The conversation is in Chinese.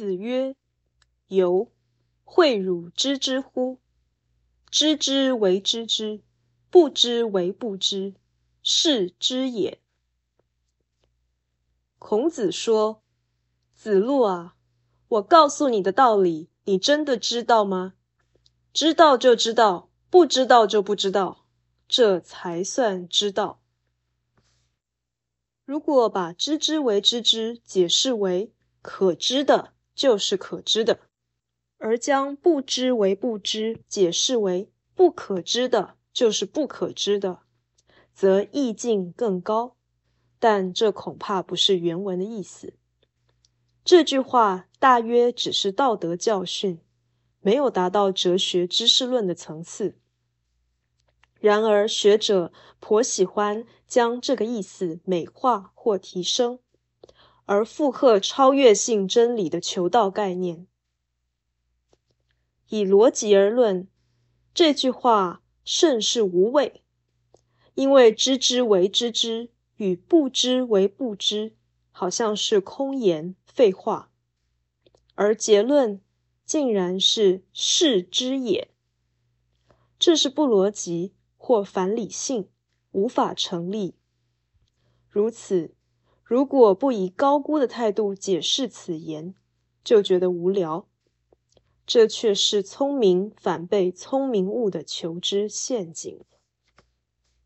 子曰：“由，诲汝知之乎？知之为知之，不知为不知，是知也。”孔子说：“子路啊，我告诉你的道理，你真的知道吗？知道就知道，不知道就不知道，这才算知道。如果把知之为知之解释为可知的。”就是可知的，而将不知为不知解释为不可知的，就是不可知的，则意境更高。但这恐怕不是原文的意思。这句话大约只是道德教训，没有达到哲学知识论的层次。然而学者颇喜欢将这个意思美化或提升。而附和超越性真理的求道概念。以逻辑而论，这句话甚是无谓，因为知之为知之与不知为不知，好像是空言废话，而结论竟然是是知也，这是不逻辑或反理性，无法成立。如此。如果不以高估的态度解释此言，就觉得无聊。这却是聪明反被聪明误的求知陷阱。